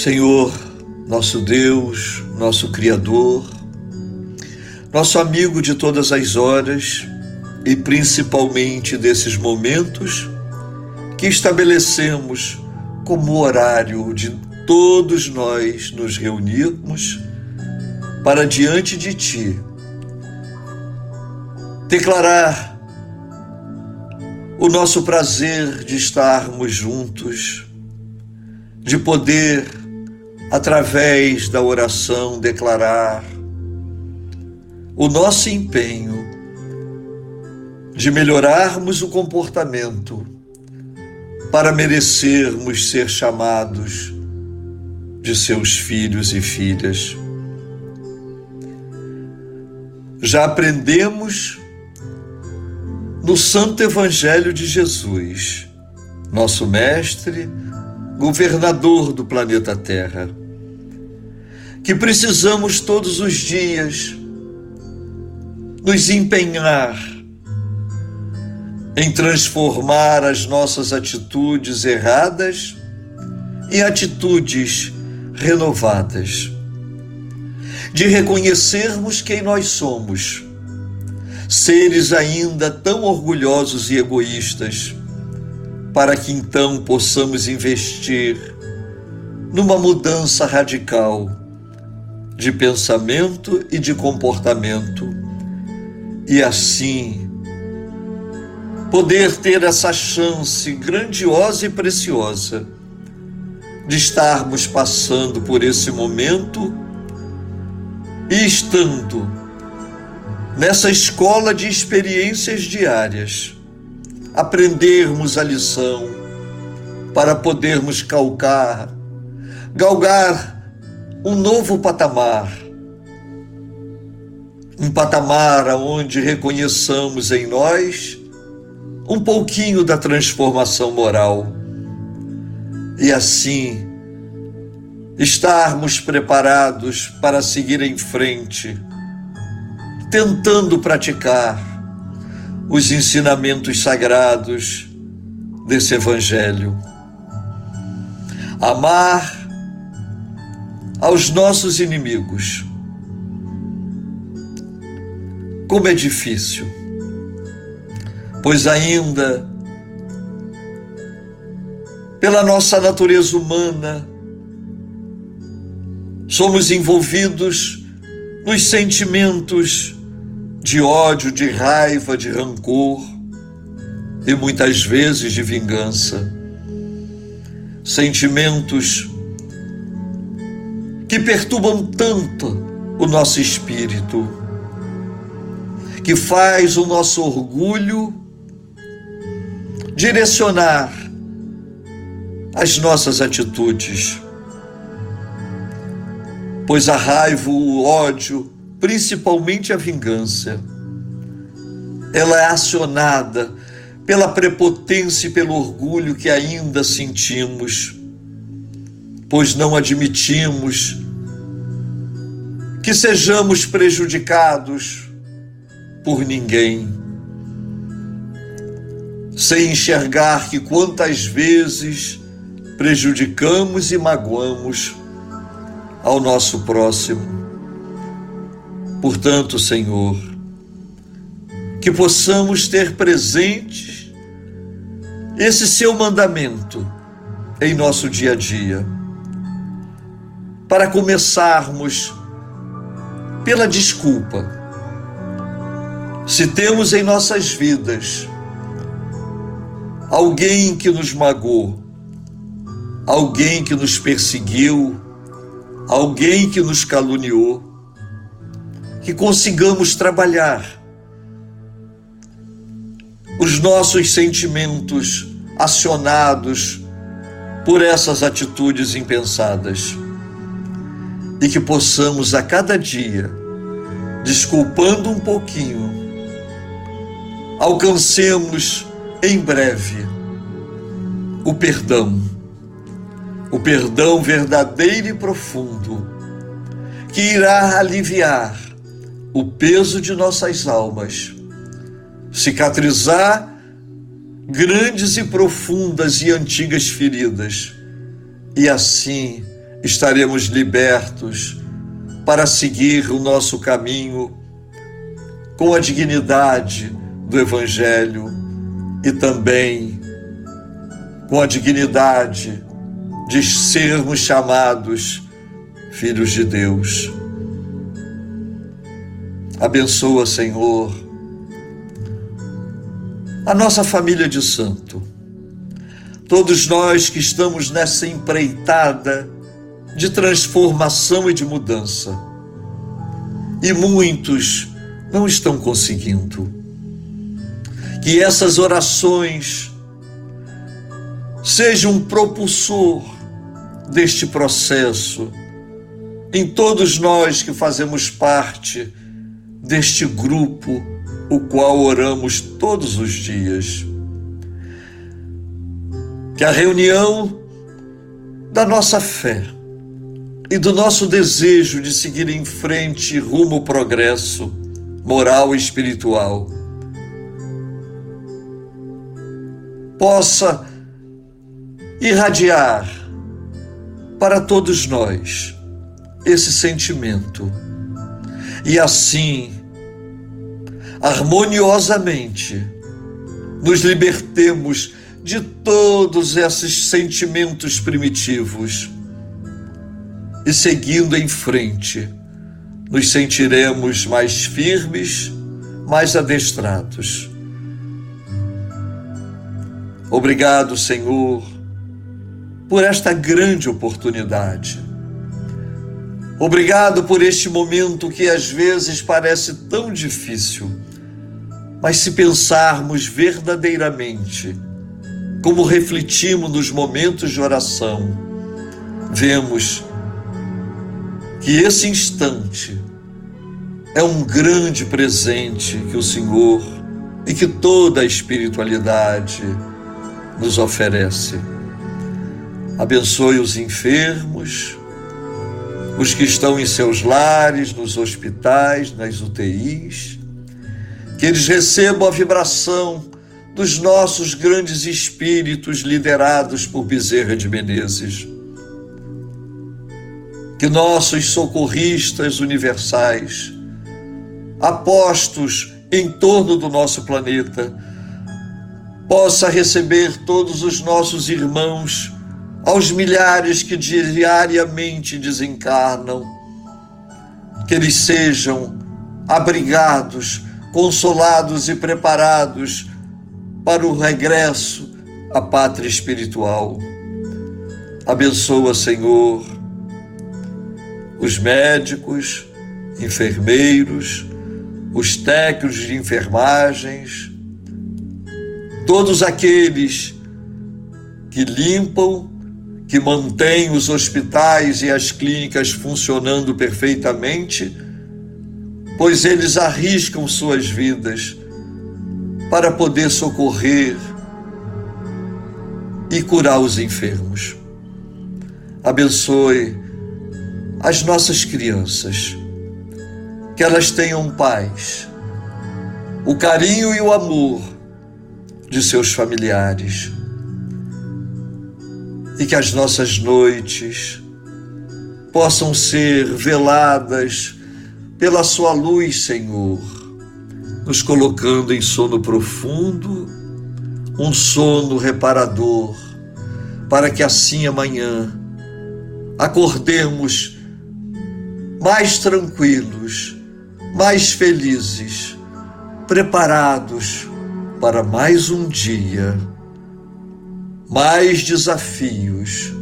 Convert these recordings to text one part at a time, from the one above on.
Senhor, nosso Deus, nosso Criador, nosso amigo de todas as horas e principalmente desses momentos que estabelecemos como horário de todos nós nos reunirmos para diante de Ti declarar o nosso prazer de estarmos juntos, de poder, através da oração, declarar o nosso empenho de melhorarmos o comportamento para merecermos ser chamados de seus filhos e filhas. Já aprendemos no Santo Evangelho de Jesus, nosso Mestre, governador do planeta Terra, que precisamos todos os dias nos empenhar em transformar as nossas atitudes erradas em atitudes renovadas, de reconhecermos quem nós somos seres ainda tão orgulhosos e egoístas, para que então possamos investir numa mudança radical de pensamento e de comportamento. E assim poder ter essa chance grandiosa e preciosa de estarmos passando por esse momento e estando nessa escola de experiências diárias, aprendermos a lição para podermos calcar, galgar um novo patamar. Um patamar onde reconheçamos em nós um pouquinho da transformação moral e assim estarmos preparados para seguir em frente tentando praticar os ensinamentos sagrados desse Evangelho. Amar aos nossos inimigos. Como é difícil, pois ainda pela nossa natureza humana, somos envolvidos nos sentimentos de ódio, de raiva, de rancor e muitas vezes de vingança. Sentimentos que perturbam tanto o nosso espírito, que faz o nosso orgulho direcionar as nossas atitudes. Pois a raiva, o ódio, principalmente a vingança. Ela é acionada pela prepotência e pelo orgulho que ainda sentimos, pois não admitimos que sejamos prejudicados por ninguém, sem enxergar que quantas vezes prejudicamos e magoamos ao nosso próximo. Portanto, Senhor, que possamos ter presente esse seu mandamento em nosso dia a dia, para começarmos pela desculpa. Se temos em nossas vidas alguém que nos magoou, alguém que nos perseguiu, alguém que nos caluniou, que consigamos trabalhar os nossos sentimentos acionados por essas atitudes impensadas e que possamos a cada dia, desculpando um pouquinho, alcancemos em breve o perdão, o perdão verdadeiro e profundo, que irá aliviar o peso de nossas almas, cicatrizar grandes e profundas e antigas feridas, e assim estaremos libertos para seguir o nosso caminho com a dignidade do Evangelho e também com a dignidade de sermos chamados filhos de Deus. Abençoa, Senhor, a nossa família de santo, todos nós que estamos nessa empreitada de transformação e de mudança, e muitos não estão conseguindo. Que essas orações sejam um propulsor deste processo em todos nós que fazemos parte deste grupo, o qual oramos todos os dias. Que a reunião da nossa fé e do nosso desejo de seguir em frente rumo ao progresso moral e espiritual possa irradiar para todos nós esse sentimento e assim, harmoniosamente, nos libertemos de todos esses sentimentos primitivos e seguindo em frente, nos sentiremos mais firmes, mais adestrados. Obrigado, Senhor, por esta grande oportunidade Obrigado por este momento que às vezes parece tão difícil, mas se pensarmos verdadeiramente, como refletimos nos momentos de oração, vemos que esse instante é um grande presente que o Senhor e que toda a espiritualidade nos oferece. Abençoe os enfermos, os que estão em seus lares, nos hospitais, nas UTIs, que eles recebam a vibração dos nossos grandes espíritos liderados por Bezerra de Menezes. Que nossos socorristas universais, apostos em torno do nosso planeta, possa receber todos os nossos irmãos aos milhares que diariamente desencarnam, que eles sejam abrigados, consolados e preparados para o regresso à pátria espiritual. Abençoa, Senhor, os médicos, enfermeiros, os técnicos de enfermagens, todos aqueles que limpam que mantém os hospitais e as clínicas funcionando perfeitamente, pois eles arriscam suas vidas para poder socorrer e curar os enfermos. Abençoe as nossas crianças, que elas tenham paz, o carinho e o amor de seus familiares. E que as nossas noites possam ser veladas pela Sua luz, Senhor, nos colocando em sono profundo, um sono reparador, para que assim amanhã acordemos mais tranquilos, mais felizes, preparados para mais um dia mais desafios,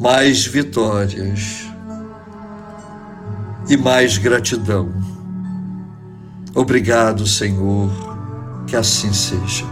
mais vitórias e mais gratidão. Obrigado, Senhor, que assim seja.